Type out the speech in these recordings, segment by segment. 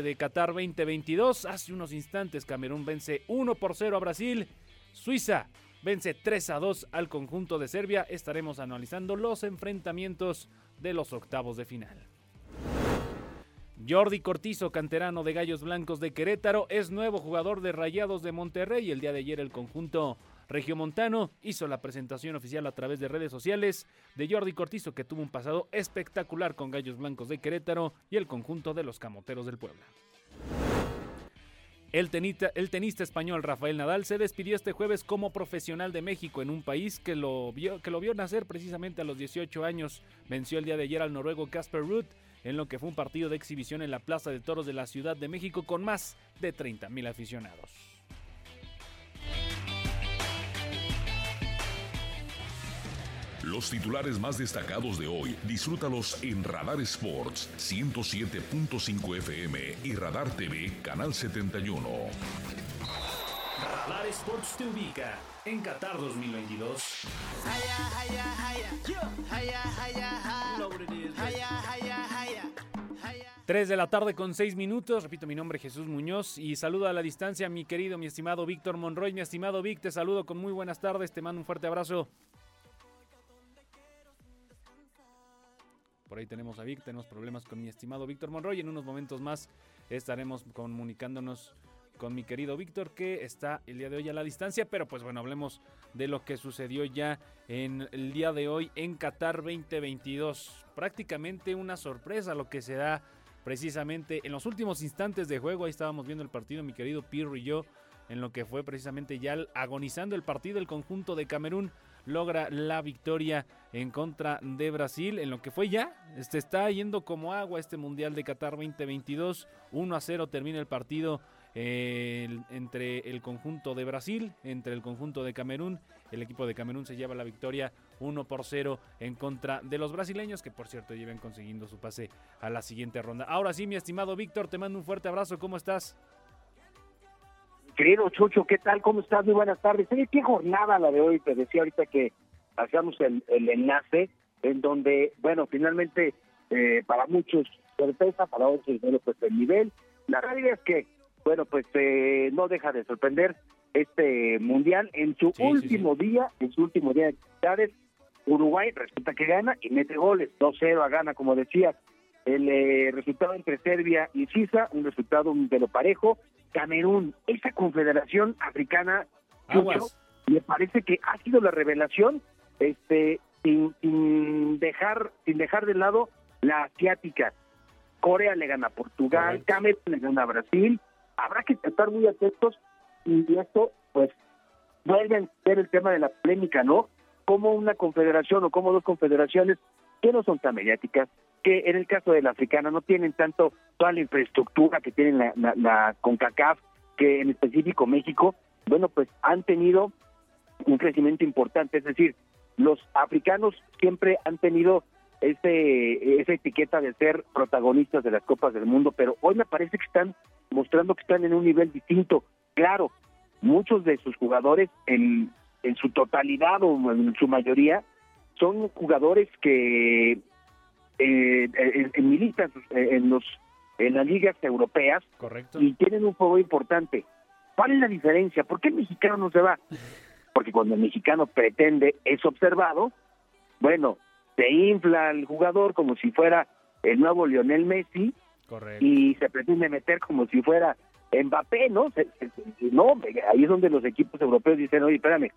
De Qatar 2022. Hace unos instantes Camerún vence 1 por 0 a Brasil. Suiza vence 3 a 2 al conjunto de Serbia. Estaremos analizando los enfrentamientos de los octavos de final. Jordi Cortizo, canterano de Gallos Blancos de Querétaro, es nuevo jugador de Rayados de Monterrey. El día de ayer el conjunto regiomontano hizo la presentación oficial a través de redes sociales de Jordi Cortizo, que tuvo un pasado espectacular con Gallos Blancos de Querétaro y el conjunto de los Camoteros del Puebla. El tenista, español Rafael Nadal se despidió este jueves como profesional de México en un país que lo, vio, que lo vio nacer precisamente a los 18 años. Venció el día de ayer al noruego Casper Ruud en lo que fue un partido de exhibición en la Plaza de Toros de la Ciudad de México con más de 30 mil aficionados. Los titulares más destacados de hoy, disfrútalos en Radar Sports 107.5 FM y Radar TV Canal 71. Radar Sports te ubica en Qatar 2022. 3 de la tarde con 6 minutos. Repito, mi nombre es Jesús Muñoz y saludo a la distancia a mi querido, mi estimado Víctor Monroy. Mi estimado Vic, te saludo con muy buenas tardes. Te mando un fuerte abrazo. Por ahí tenemos a Vic, tenemos problemas con mi estimado Víctor Monroy. En unos momentos más estaremos comunicándonos con mi querido Víctor, que está el día de hoy a la distancia. Pero pues bueno, hablemos de lo que sucedió ya en el día de hoy en Qatar 2022. Prácticamente una sorpresa lo que se da precisamente en los últimos instantes de juego. Ahí estábamos viendo el partido, mi querido Pirro y yo, en lo que fue precisamente ya agonizando el partido, el conjunto de Camerún logra la victoria en contra de Brasil en lo que fue ya. Este está yendo como agua este Mundial de Qatar 2022. 1 a 0 termina el partido entre el conjunto de Brasil, entre el conjunto de Camerún. El equipo de Camerún se lleva la victoria 1 por 0 en contra de los brasileños, que por cierto lleven consiguiendo su pase a la siguiente ronda. Ahora sí, mi estimado Víctor, te mando un fuerte abrazo. ¿Cómo estás? Querido Chucho, ¿qué tal? ¿Cómo estás? Muy buenas tardes. ¿Qué jornada la de hoy? Te decía ahorita que hacíamos el, enlace en donde, bueno, finalmente eh, para muchos sorpresa, para otros, bueno, pues el nivel. La realidad es que, bueno, pues eh, no deja de sorprender este mundial en su último día, en su último día de actividades. Uruguay resulta que gana y mete goles, 2-0 a gana, como decía. El eh, resultado entre Serbia y Suiza, un resultado de lo parejo, Camerún, esa confederación africana, me parece que ha sido la revelación, este, sin, dejar, sin dejar de lado la asiática. Corea le gana a Portugal, Camerún le gana a Brasil. Habrá que estar muy atentos y esto, pues, vuelve a ser el tema de la polémica, ¿no? Como una confederación o como dos confederaciones que no son tan mediáticas, que en el caso de la africana no tienen tanto toda la infraestructura que tienen la, la, CONCACAF, que en específico México, bueno, pues han tenido un crecimiento importante, es decir, los africanos siempre han tenido ese, esa etiqueta de ser protagonistas de las Copas del Mundo, pero hoy me parece que están mostrando que están en un nivel distinto. Claro, muchos de sus jugadores en, en su totalidad o en su mayoría son jugadores que eh, eh, militan eh, en los en las ligas europeas y tienen un juego importante. ¿Cuál es la diferencia? ¿Por qué el mexicano no se va? Porque cuando el mexicano pretende es observado, bueno, se infla el jugador como si fuera el nuevo Lionel Messi y se pretende meter como si fuera Mbappé, ¿no? no, ahí es donde los equipos europeos dicen, oye, espérame,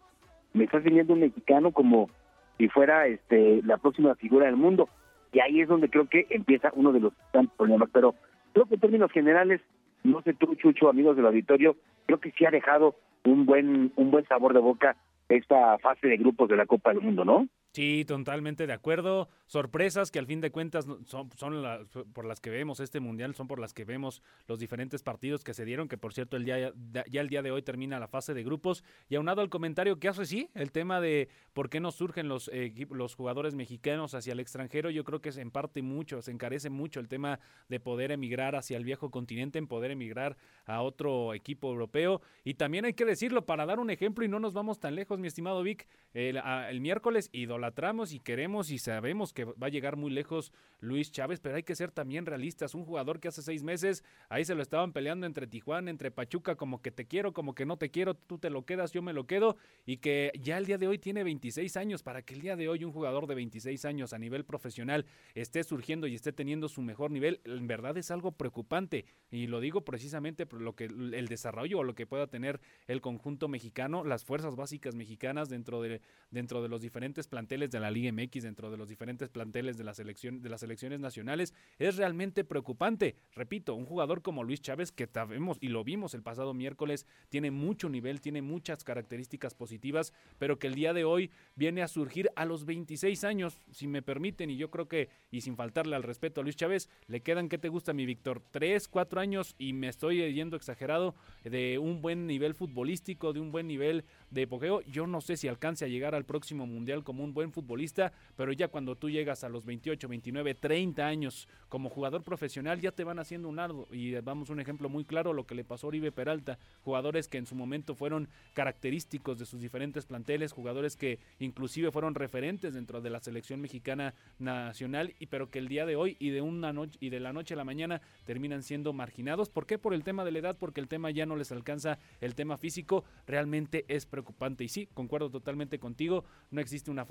me estás viniendo un mexicano como si fuera este la próxima figura del mundo. Y ahí es donde creo que empieza uno de los tantos problemas. Pero creo que en términos generales, no sé tú, Chucho, amigos del auditorio, creo que sí ha dejado un buen, un buen sabor de boca esta fase de grupos de la Copa del Mundo, ¿no? Sí, totalmente de acuerdo. Sorpresas que al fin de cuentas son, son las, por las que vemos este mundial, son por las que vemos los diferentes partidos que se dieron, que por cierto el día, ya el día de hoy termina la fase de grupos. Y aunado al comentario que hace, sí, el tema de por qué no surgen los, los jugadores mexicanos hacia el extranjero, yo creo que es en parte mucho, se encarece mucho el tema de poder emigrar hacia el viejo continente, en poder emigrar a otro equipo europeo. Y también hay que decirlo, para dar un ejemplo y no nos vamos tan lejos, mi estimado Vic, el, el miércoles idolatramos y queremos y sabemos que va a llegar muy lejos Luis Chávez, pero hay que ser también realistas. Un jugador que hace seis meses ahí se lo estaban peleando entre Tijuana, entre Pachuca, como que te quiero, como que no te quiero, tú te lo quedas, yo me lo quedo, y que ya el día de hoy tiene 26 años. Para que el día de hoy un jugador de 26 años a nivel profesional esté surgiendo y esté teniendo su mejor nivel, en verdad es algo preocupante. Y lo digo precisamente por lo que el desarrollo o lo que pueda tener el conjunto mexicano, las fuerzas básicas mexicanas dentro de dentro de los diferentes planteles de la Liga MX, dentro de los diferentes planteles de, la selección, de las selecciones nacionales, es realmente preocupante. Repito, un jugador como Luis Chávez, que sabemos y lo vimos el pasado miércoles, tiene mucho nivel, tiene muchas características positivas, pero que el día de hoy viene a surgir a los 26 años, si me permiten, y yo creo que, y sin faltarle al respeto a Luis Chávez, le quedan, ¿qué te gusta, mi Víctor? Tres, cuatro años, y me estoy yendo exagerado, de un buen nivel futbolístico, de un buen nivel de epogeo. Yo no sé si alcance a llegar al próximo mundial como un buen futbolista, pero ya cuando tú llegas a los 28, 29, 30 años como jugador profesional, ya te van haciendo un ardo. Y vamos un ejemplo muy claro, lo que le pasó a Oribe Peralta, jugadores que en su momento fueron característicos de sus diferentes planteles, jugadores que inclusive fueron referentes dentro de la selección mexicana nacional, y pero que el día de hoy y de una noche y de la noche a la mañana terminan siendo marginados. ¿Por qué? Por el tema de la edad, porque el tema ya no les alcanza el tema físico, realmente es preocupante. Y sí, concuerdo totalmente contigo, no existe una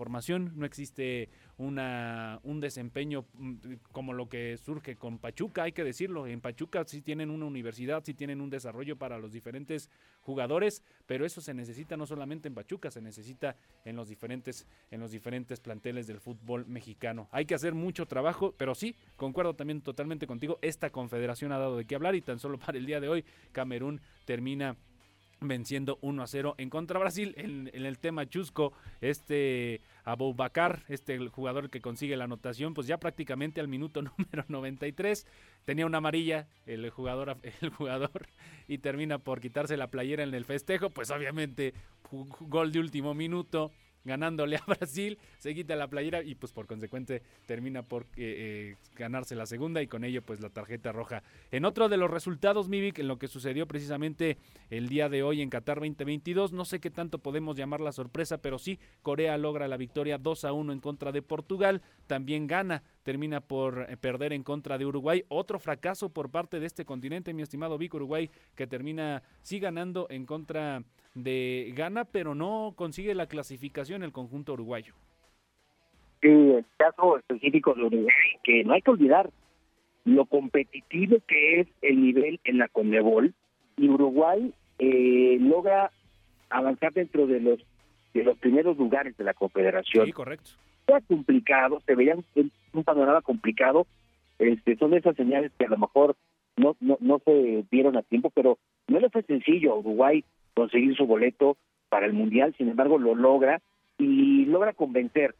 no existe una, un desempeño mm, como lo que surge con Pachuca, hay que decirlo, en Pachuca sí tienen una universidad, sí tienen un desarrollo para los diferentes jugadores, pero eso se necesita no solamente en Pachuca, se necesita en los diferentes, en los diferentes planteles del fútbol mexicano. Hay que hacer mucho trabajo, pero sí, concuerdo también totalmente contigo, esta confederación ha dado de qué hablar y tan solo para el día de hoy Camerún termina venciendo 1 a 0 en contra Brasil en, el tema chusco. Este Aboubacar este jugador que consigue la anotación pues ya prácticamente al minuto número 93 tenía una amarilla el jugador el jugador y termina por quitarse la playera en el festejo pues obviamente gol de último minuto ganándole a Brasil, se quita la playera y pues por consecuente termina por eh, eh, ganarse la segunda y con ello pues la tarjeta roja. En otro de los resultados, Mivik, en lo que sucedió precisamente el día de hoy en Qatar 2022, no sé qué tanto podemos llamar la sorpresa, pero sí, Corea logra la victoria 2 a 1 en contra de Portugal, también gana, termina por eh, perder en contra de Uruguay, otro fracaso por parte de este continente, mi estimado Vic Uruguay, que termina sí ganando en contra de gana, pero no consigue la clasificación el conjunto uruguayo. Sí, el caso específico de Uruguay, que no hay que olvidar lo competitivo que es el nivel en la Conmebol, y Uruguay eh, logra avanzar dentro de los de los primeros lugares de la Confederación. Sí, correcto. Fue complicado, se veía un, panorama complicado, este, son esas señales que a lo mejor no, no, no se vieron a tiempo, pero no le fue sencillo a Uruguay conseguir su boleto para el Mundial, sin embargo lo logra y logra convencer.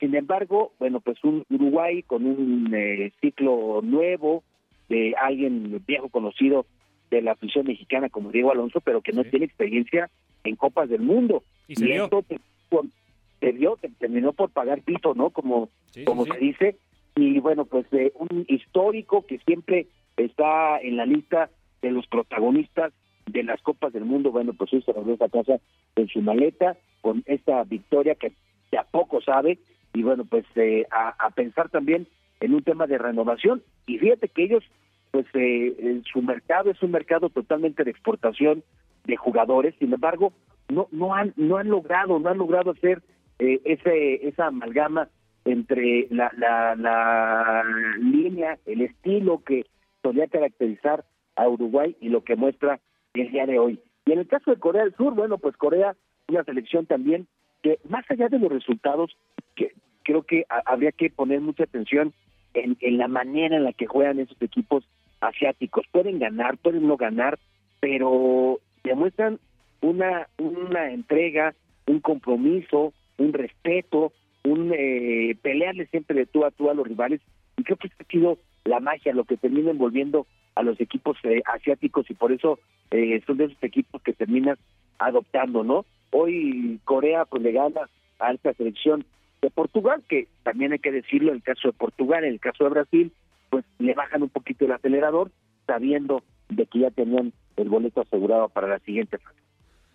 Sin embargo, bueno, pues un Uruguay con un eh, ciclo nuevo de alguien viejo conocido de la afición mexicana como Diego Alonso, pero que no tiene experiencia en Copas del Mundo. Y, se esto se dio, terminó por pagar pito, ¿no? Como, como se dice. Y bueno, pues eh, un histórico que siempre está en la lista de los protagonistas de las Copas del Mundo, bueno, pues hoy se regresa a casa en su maleta con esta victoria que a poco sabe y bueno, pues eh, a, pensar también en un tema de renovación. Y fíjate que ellos, pues eh, su mercado es un mercado totalmente de exportación de jugadores, sin embargo, no no han no han logrado no han logrado hacer eh, ese esa amalgama entre la, la, la línea, el estilo que solía caracterizar a Uruguay y lo que muestra el día de hoy. Y en el caso de Corea del Sur, bueno, pues Corea, una selección también que más allá de los resultados, que creo que habría que poner mucha atención en, en la manera en la que juegan esos equipos asiáticos. Pueden ganar, pueden no ganar, pero demuestran una, una entrega, un compromiso, un respeto un eh, pelearle siempre de tú a tú a los rivales creo que esto ha sido la magia, lo que termina envolviendo a los equipos eh, asiáticos y por eso eh, son de esos equipos que terminan adoptando, ¿no? Hoy Corea pues le gana a esta selección de Portugal, que también hay que decirlo, en el caso de Portugal, en el caso de Brasil, pues le bajan un poquito el acelerador, sabiendo de que ya tenían el boleto asegurado para la siguiente fase.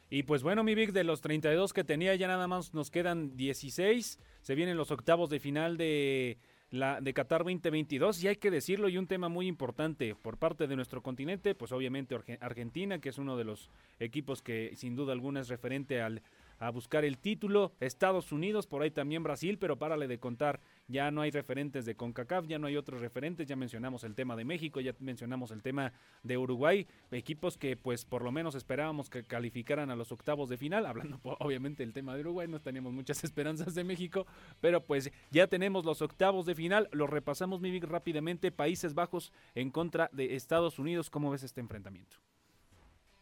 Y pues bueno, mi Vic, de los 32 que tenía ya nada más nos quedan 16. Se vienen los octavos de final de la de Qatar 2022 y hay que decirlo y un tema muy importante por parte de nuestro continente, pues obviamente Argentina, que es uno de los equipos que sin duda alguna es referente al a buscar el título. Estados Unidos, por ahí también Brasil, pero párale de contar, ya no hay referentes de CONCACAF, ya no hay otros referentes, ya mencionamos el tema de México, ya mencionamos el tema de Uruguay, equipos que pues por lo menos esperábamos que calificaran a los octavos de final, hablando obviamente del tema de Uruguay, no teníamos muchas esperanzas de México, pero pues ya tenemos los octavos de final, los repasamos muy rápidamente, Países Bajos en contra de Estados Unidos, ¿cómo ves este enfrentamiento?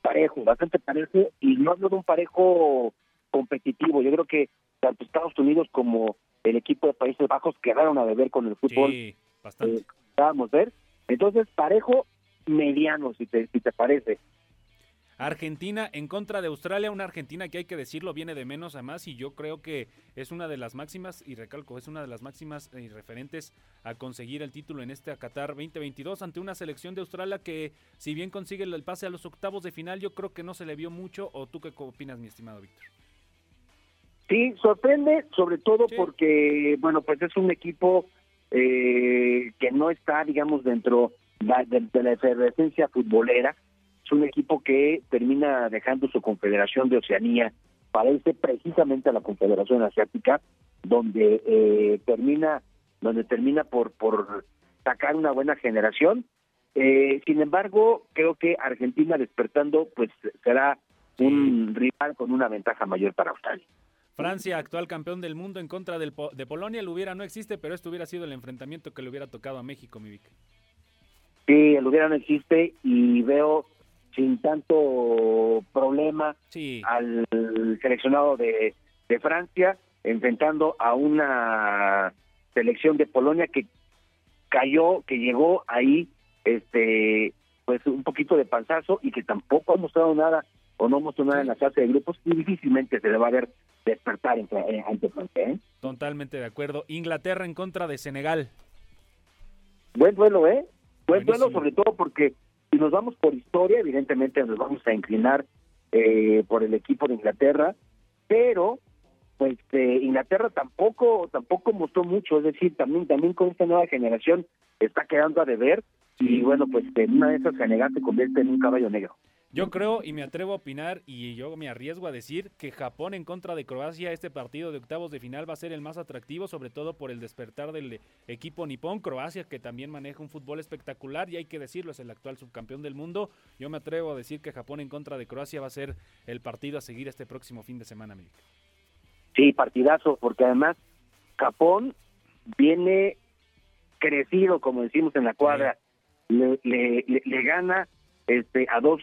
Parejo, bastante parejo, y no hablo de un parejo competitivo. Yo creo que tanto Estados Unidos como el equipo de Países Bajos quedaron a deber con el fútbol. Sí, bastante. Eh, ver. Entonces, parejo mediano, si te, si te parece. Argentina en contra de Australia, una Argentina que hay que decirlo viene de menos a más y yo creo que es una de las máximas, y recalco, es una de las máximas y referentes a conseguir el título en este Qatar 2022 ante una selección de Australia que si bien consigue el pase a los octavos de final, yo creo que no se le vio mucho, o tú qué opinas mi estimado Víctor. Sí, sorprende, sobre todo porque, bueno, pues es un equipo eh, que no está, digamos, dentro de, la efervescencia futbolera. Es un equipo que termina dejando su confederación de Oceanía para irse precisamente a la confederación asiática, donde eh, termina, donde termina por por sacar una buena generación. Eh, sin embargo, creo que Argentina despertando, pues será un rival con una ventaja mayor para Australia. Francia, actual campeón del mundo en contra del de Polonia, el hubiera no existe, pero esto hubiera sido el enfrentamiento que le hubiera tocado a México, mi Vic. Sí, el hubiera no existe y veo sin tanto problema al seleccionado de, de Francia enfrentando a una selección de Polonia que cayó, que llegó ahí, este, pues un poquito de panzazo y que tampoco ha mostrado nada o no mostró nada en la fase de grupos y difícilmente se le va a ver despertar eh, ante Francia. ¿eh? Totalmente de acuerdo. Inglaterra en contra de Senegal. Buen duelo, ¿eh? Buen duelo, sobre todo porque si nos vamos por historia, evidentemente nos vamos a inclinar eh, por el equipo de Inglaterra, pero pues eh, Inglaterra tampoco tampoco mostró mucho, es decir, también también con esta nueva generación está quedando a deber y bueno, pues en una de esas Senegal se convierte en un caballo negro. Yo creo y me atrevo a opinar y yo me arriesgo a decir que Japón en contra de Croacia, este partido de octavos de final va a ser el más atractivo, sobre todo por el despertar del equipo nipón. Croacia que también maneja un fútbol espectacular y hay que decirlo, es el actual subcampeón del mundo. Yo me atrevo a decir que Japón en contra de Croacia va a ser el partido a seguir este próximo fin de semana, Miguel. Sí, partidazo, porque además Japón viene crecido, como decimos en la cuadra, le, le, le gana este a dos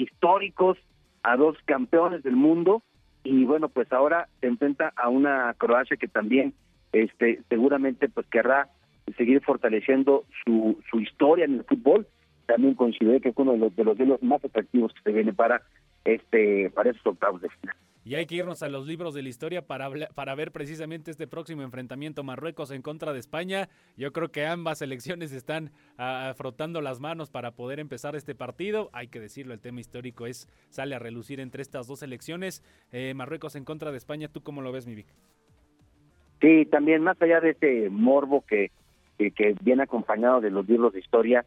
históricos, a dos campeones del mundo y bueno, pues ahora se enfrenta a una Croacia que también este seguramente pues querrá seguir fortaleciendo su, su historia en el fútbol. También considero que es uno de los de los, de los más atractivos que se viene para este para esos octavos de final. Y hay que irnos a los libros de la historia para, para ver precisamente este próximo enfrentamiento Marruecos en contra de España. Yo creo que ambas selecciones están uh, frotando las manos para poder empezar este partido. Hay que decirlo, el tema histórico es sale a relucir entre estas dos selecciones. Eh, Marruecos en contra de España, ¿tú cómo lo ves, mi Vic? Sí, también más allá de ese morbo que, que, viene acompañado de los libros de historia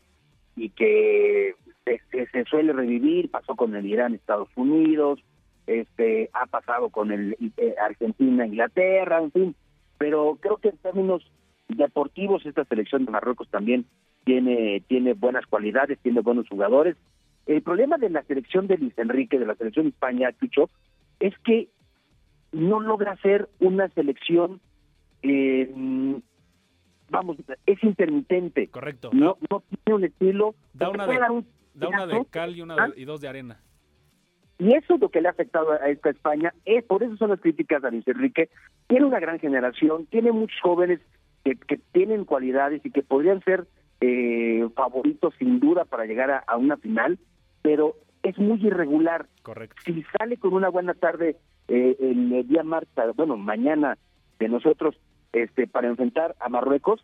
y que se, se suele revivir, pasó con el Irán, Estados Unidos, este ha pasado con el eh, Argentina, Inglaterra, en fin, pero creo que en términos deportivos esta selección de Marruecos también tiene tiene buenas cualidades, tiene buenos jugadores. El problema de la selección de Luis Enrique, de la selección de España, Chucho, es que no logra ser una selección, eh, vamos, es intermitente. Correcto. No, no tiene un estilo. Da una de, da una de cal y, una ¿Ah? y dos de arena Y eso es lo que le ha afectado a esta España. Es, por eso son las críticas a Luis Enrique. Tiene una gran generación, tiene muchos jóvenes que, que tienen cualidades y que podrían ser eh, favoritos sin duda para llegar a, a, una final, pero es muy irregular. Correcto. Si sale con una buena tarde eh, el día martes, bueno, mañana de nosotros, este, para enfrentar a Marruecos,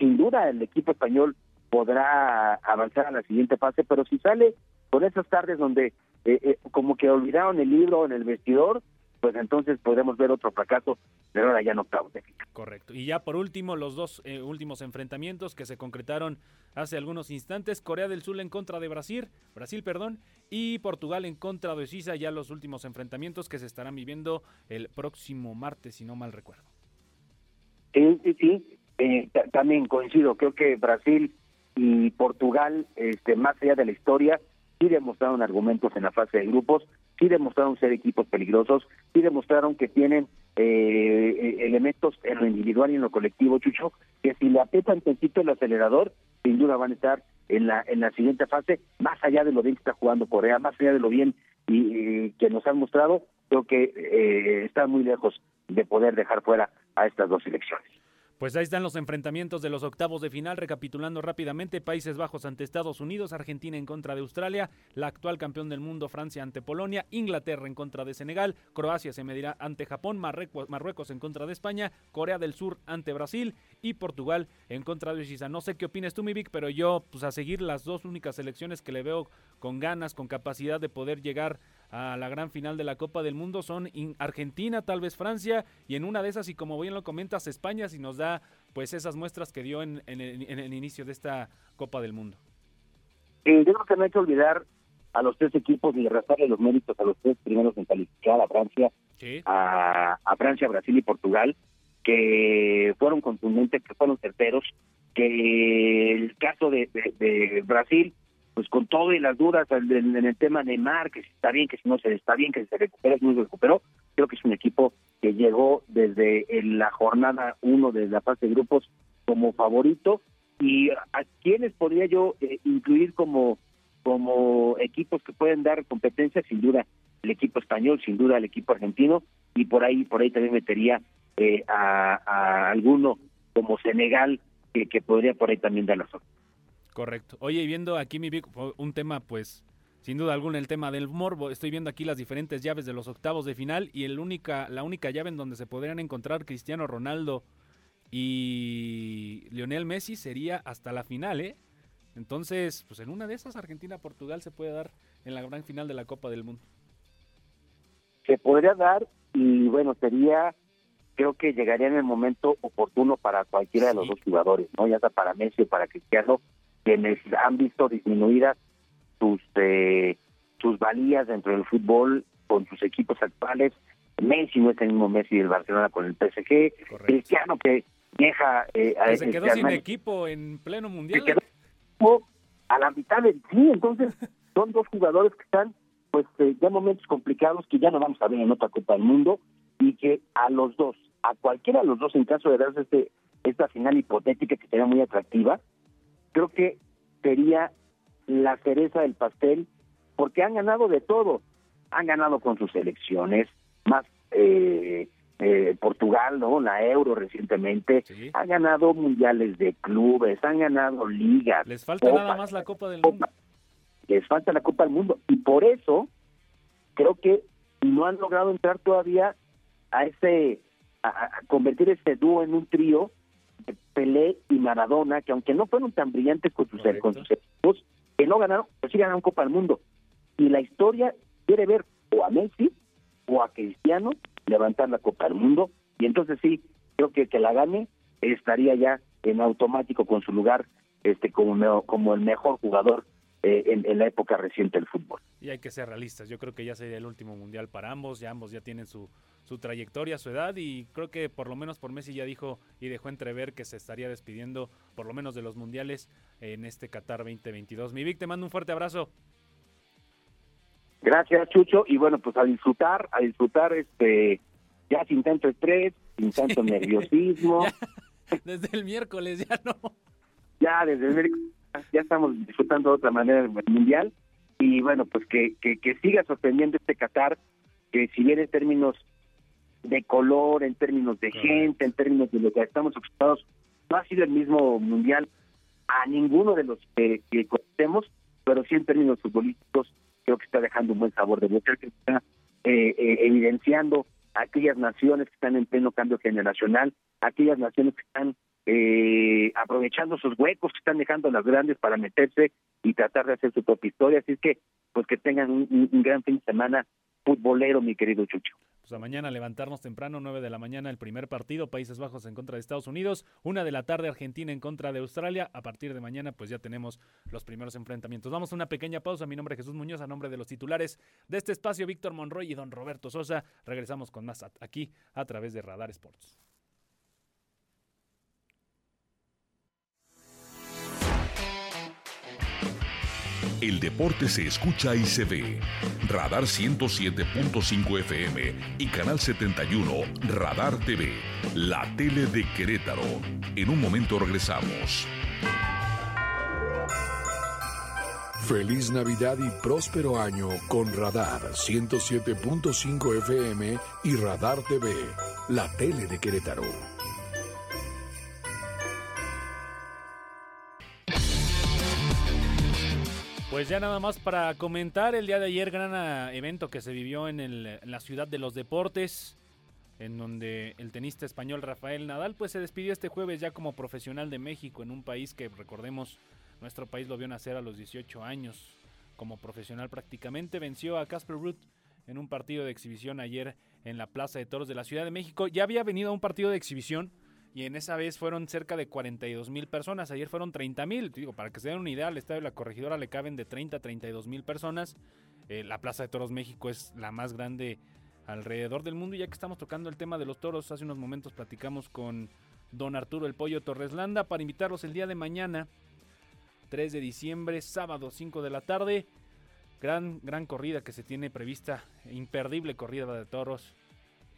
sin duda el equipo español podrá avanzar a la siguiente fase, pero si sale con esas tardes donde eh, eh, como que olvidaron el libro en el vestidor, pues entonces podemos ver otro fracaso, pero ahora ya no octavos de final. Correcto. Y ya por último, los dos eh, últimos enfrentamientos que se concretaron hace algunos instantes, Corea del Sur en contra de Brasil, Brasil, perdón, y Portugal en contra de Suiza, ya los últimos enfrentamientos que se estarán viviendo el próximo martes, si no mal recuerdo. Sí, sí, sí. Eh, también coincido, creo que Brasil y Portugal, este, más allá de la historia, sí demostraron argumentos en la fase de grupos, sí demostraron ser equipos peligrosos, sí demostraron que tienen eh, elementos en lo individual y en lo colectivo, Chucho, que si le apretan tantito el acelerador, sin duda van a estar en la en la siguiente fase, más allá de lo bien que está jugando Corea, más allá de lo bien y, y que nos han mostrado, creo que eh, están muy lejos de poder dejar fuera a estas dos selecciones. Pues ahí están los enfrentamientos de los octavos de final, recapitulando rápidamente, Países Bajos ante Estados Unidos, Argentina en contra de Australia, la actual campeón del mundo Francia ante Polonia, Inglaterra en contra de Senegal, Croacia se medirá ante Japón, Marruecos, en contra de España, Corea del Sur ante Brasil y Portugal en contra de Suiza. No sé qué opinas tú, mi Vic, pero yo pues a seguir las dos únicas selecciones que le veo con ganas, con capacidad de poder llegar a la gran final de la Copa del Mundo son Argentina, tal vez Francia, y en una de esas, y como bien lo comentas, España, si nos da pues esas muestras que dio en, en, el, en el, inicio de esta Copa del Mundo. Eh, yo creo que no hay que olvidar a los tres equipos y restarle los méritos a los tres primeros en calificar, a Francia, ¿Sí? a, a Francia, Brasil y Portugal, que fueron contundentes, que fueron certeros, que el caso de, de, de Brasil pues con todo y las dudas en, el tema de Neymar, que si está bien, que si no se está bien, que si se recupera, si no se recuperó, creo que es un equipo que llegó desde la jornada uno de la fase de grupos como favorito. Y a quienes podría yo eh, incluir como como equipos que pueden dar competencia sin duda el equipo español sin duda el equipo argentino. Y por ahí por ahí también metería eh, a, alguno como Senegal que, que podría por ahí también dar la sorpresa Correcto. Oye, y viendo aquí mi un tema, pues, sin duda alguna, el tema del morbo. Estoy viendo aquí las diferentes llaves de los octavos de final y el única, la única llave en donde se podrían encontrar Cristiano Ronaldo y Lionel Messi sería hasta la final, ¿eh? Entonces, pues en una de esas Argentina-Portugal se puede dar en la gran final de la Copa del Mundo. Se podría dar y bueno, sería, creo que llegaría en el momento oportuno para cualquiera sí. de los dos jugadores, ¿no? Ya sea para Messi o para Cristiano, quienes han visto disminuidas sus eh, sus valías dentro del fútbol con sus equipos actuales. Messi no es el mismo Messi del Barcelona con el PSG. Correcto. Cristiano que deja eh, a se quedó sin equipo en pleno mundial. Se quedó a la mitad del sí, entonces son dos jugadores que están pues eh, ya momentos complicados que ya no vamos a ver en otra Copa del Mundo y que a los dos, a cualquiera de los dos en caso de darse este esta final hipotética que sería muy atractiva, creo que sería la cereza del pastel, porque han ganado de todo. Han ganado con sus elecciones, más eh, eh, Portugal, ¿no? La Euro recientemente. Sí. Han ganado mundiales de clubes, han ganado ligas. Les falta Copa, nada más la Copa del Mundo. Les falta la Copa del Mundo. Y por eso creo que no han logrado entrar todavía a ese, a, a convertir este dúo en un trío Pelé y Maradona, que aunque no fueron tan brillantes con sus, con sus equipos, que no ganaron, pues sí ganaron Copa del Mundo. Y la historia quiere ver o a Messi o a Cristiano levantar la Copa del Mundo, y entonces sí, creo que que la gane estaría ya en automático con su lugar este como, como el mejor jugador eh, en, en, la época reciente del fútbol. Y hay que ser realistas, yo creo que ya sería el último mundial para ambos, ya ambos ya tienen su, su trayectoria, su edad y creo que por lo menos por Messi ya dijo y dejó entrever que se estaría despidiendo por lo menos de los mundiales en este Qatar 2022. Mi Vic, te mando un fuerte abrazo. Gracias, Chucho, y bueno, pues a disfrutar, a disfrutar este ya sin tanto estrés, sin tanto sí. nerviosismo. Ya, desde el miércoles ya no. Ya desde el miércoles ya estamos disfrutando de otra manera el mundial y bueno, pues que, que, que siga sorprendiendo este Qatar, que si bien en términos de color, en términos de gente, en términos de lo que estamos acostumbrados, no ha sido el mismo mundial a ninguno de los que, conocemos, pero sí en términos futbolísticos creo que está dejando un buen sabor de boca, que está eh, eh, evidenciando aquellas naciones que están en pleno cambio generacional, aquellas naciones que están eh, aprovechando esos huecos que están dejando las grandes para meterse y tratar de hacer su propia historia. Así es que, pues que tengan un, un gran fin de semana futbolero, mi querido Chucho. Pues a mañana levantarnos temprano, 9 de la mañana, el primer partido, Países Bajos en contra de Estados Unidos, una de la tarde, Argentina en contra de Australia. A partir de mañana, pues ya tenemos los primeros enfrentamientos. Vamos a una pequeña pausa. Mi nombre es Jesús Muñoz, a nombre de los titulares de este espacio, Víctor Monroy y don Roberto Sosa. Regresamos con más aquí a través de Radar Sports. El deporte se escucha y se ve. Radar 107.5 FM y Canal 71 Radar TV, la tele de Querétaro. En un momento regresamos. Feliz Navidad y próspero año con Radar 107.5 FM y Radar TV, la tele de Querétaro. Pues ya nada más para comentar el día de ayer, gran ah, evento que se vivió en, la ciudad de los deportes, en donde el tenista español Rafael Nadal pues se despidió este jueves ya como profesional de México en un país que recordemos nuestro país lo vio nacer a los 18 años como profesional prácticamente, venció a Casper Ruth en un partido de exhibición ayer en la Plaza de Toros de la Ciudad de México. Ya había venido a un partido de exhibición y en esa vez fueron cerca de 42 mil personas. Ayer fueron 30 mil. Digo, para que se den una idea, al estadio de la Corregidora le caben de 30 a 32 mil personas. Eh, la Plaza de Toros México es la más grande alrededor del mundo. Y ya que estamos tocando el tema de los toros, hace unos momentos platicamos con don Arturo el Pollo Torres Landa para invitarlos el día de mañana, 3 de diciembre, sábado 5 de la tarde. Gran, gran corrida que se tiene prevista, imperdible corrida de toros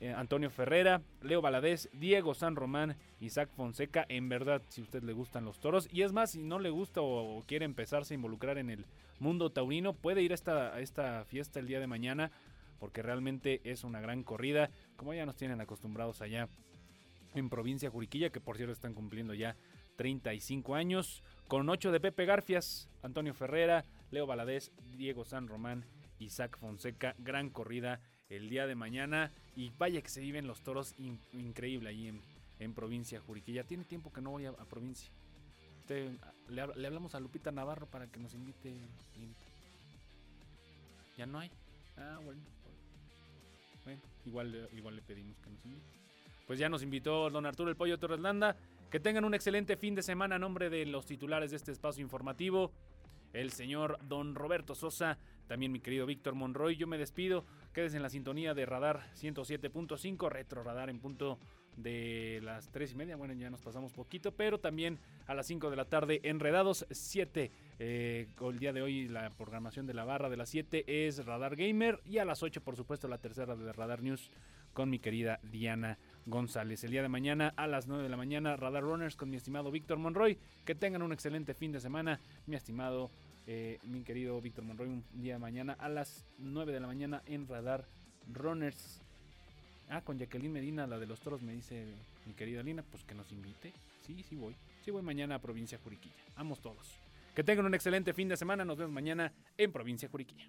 eh, Antonio Ferrera, Leo Valadez, Diego San Román, Isaac Fonseca. En verdad, si a usted le gustan los toros, y es más, si no le gusta o, quiere empezarse a involucrar en el mundo taurino, puede ir a esta, a esta fiesta el día de mañana, porque realmente es una gran corrida, como ya nos tienen acostumbrados allá en provincia Juriquilla, que por cierto están cumpliendo ya 35 años, con 8 de Pepe Garfias, Antonio Ferrera, Leo Valadez, Diego San Román, Isaac Fonseca, gran corrida el día de mañana. Y vaya que se viven los toros increíble ahí en, en, provincia Juriquilla. Tiene tiempo que no voy a, provincia. le, hablamos a Lupita Navarro para que nos invite. ¿Ya no hay? Ah, bueno. Bueno, igual, igual le pedimos que nos invite. Pues ya nos invitó don Arturo el Pollo Torres Landa. Que tengan un excelente fin de semana a nombre de los titulares de este espacio informativo. El señor don Roberto Sosa, también mi querido Víctor Monroy. Yo me despido. Quédense en la sintonía de Radar 107.5, Retro Radar en punto de las 3 y media. Bueno, ya nos pasamos poquito, pero también a las 5 de la tarde, Enredados 7. Eh, el día de hoy la programación de la barra de las 7 es Radar Gamer y a las 8, por supuesto, la tercera de Radar News con mi querida Diana González. El día de mañana a las 9 de la mañana, Radar Runners con mi estimado Víctor Monroy. Que tengan un excelente fin de semana, mi estimado eh, mi querido Víctor Monroy, un día de mañana a las 9 de la mañana en Radar Runners. Ah, con Jacqueline Medina, la de los toros, me dice mi querida Lina, pues que nos invite. Sí, sí voy. Sí voy mañana a Provincia Juriquilla. Vamos todos. Que tengan un excelente fin de semana. Nos vemos mañana en Provincia Juriquilla.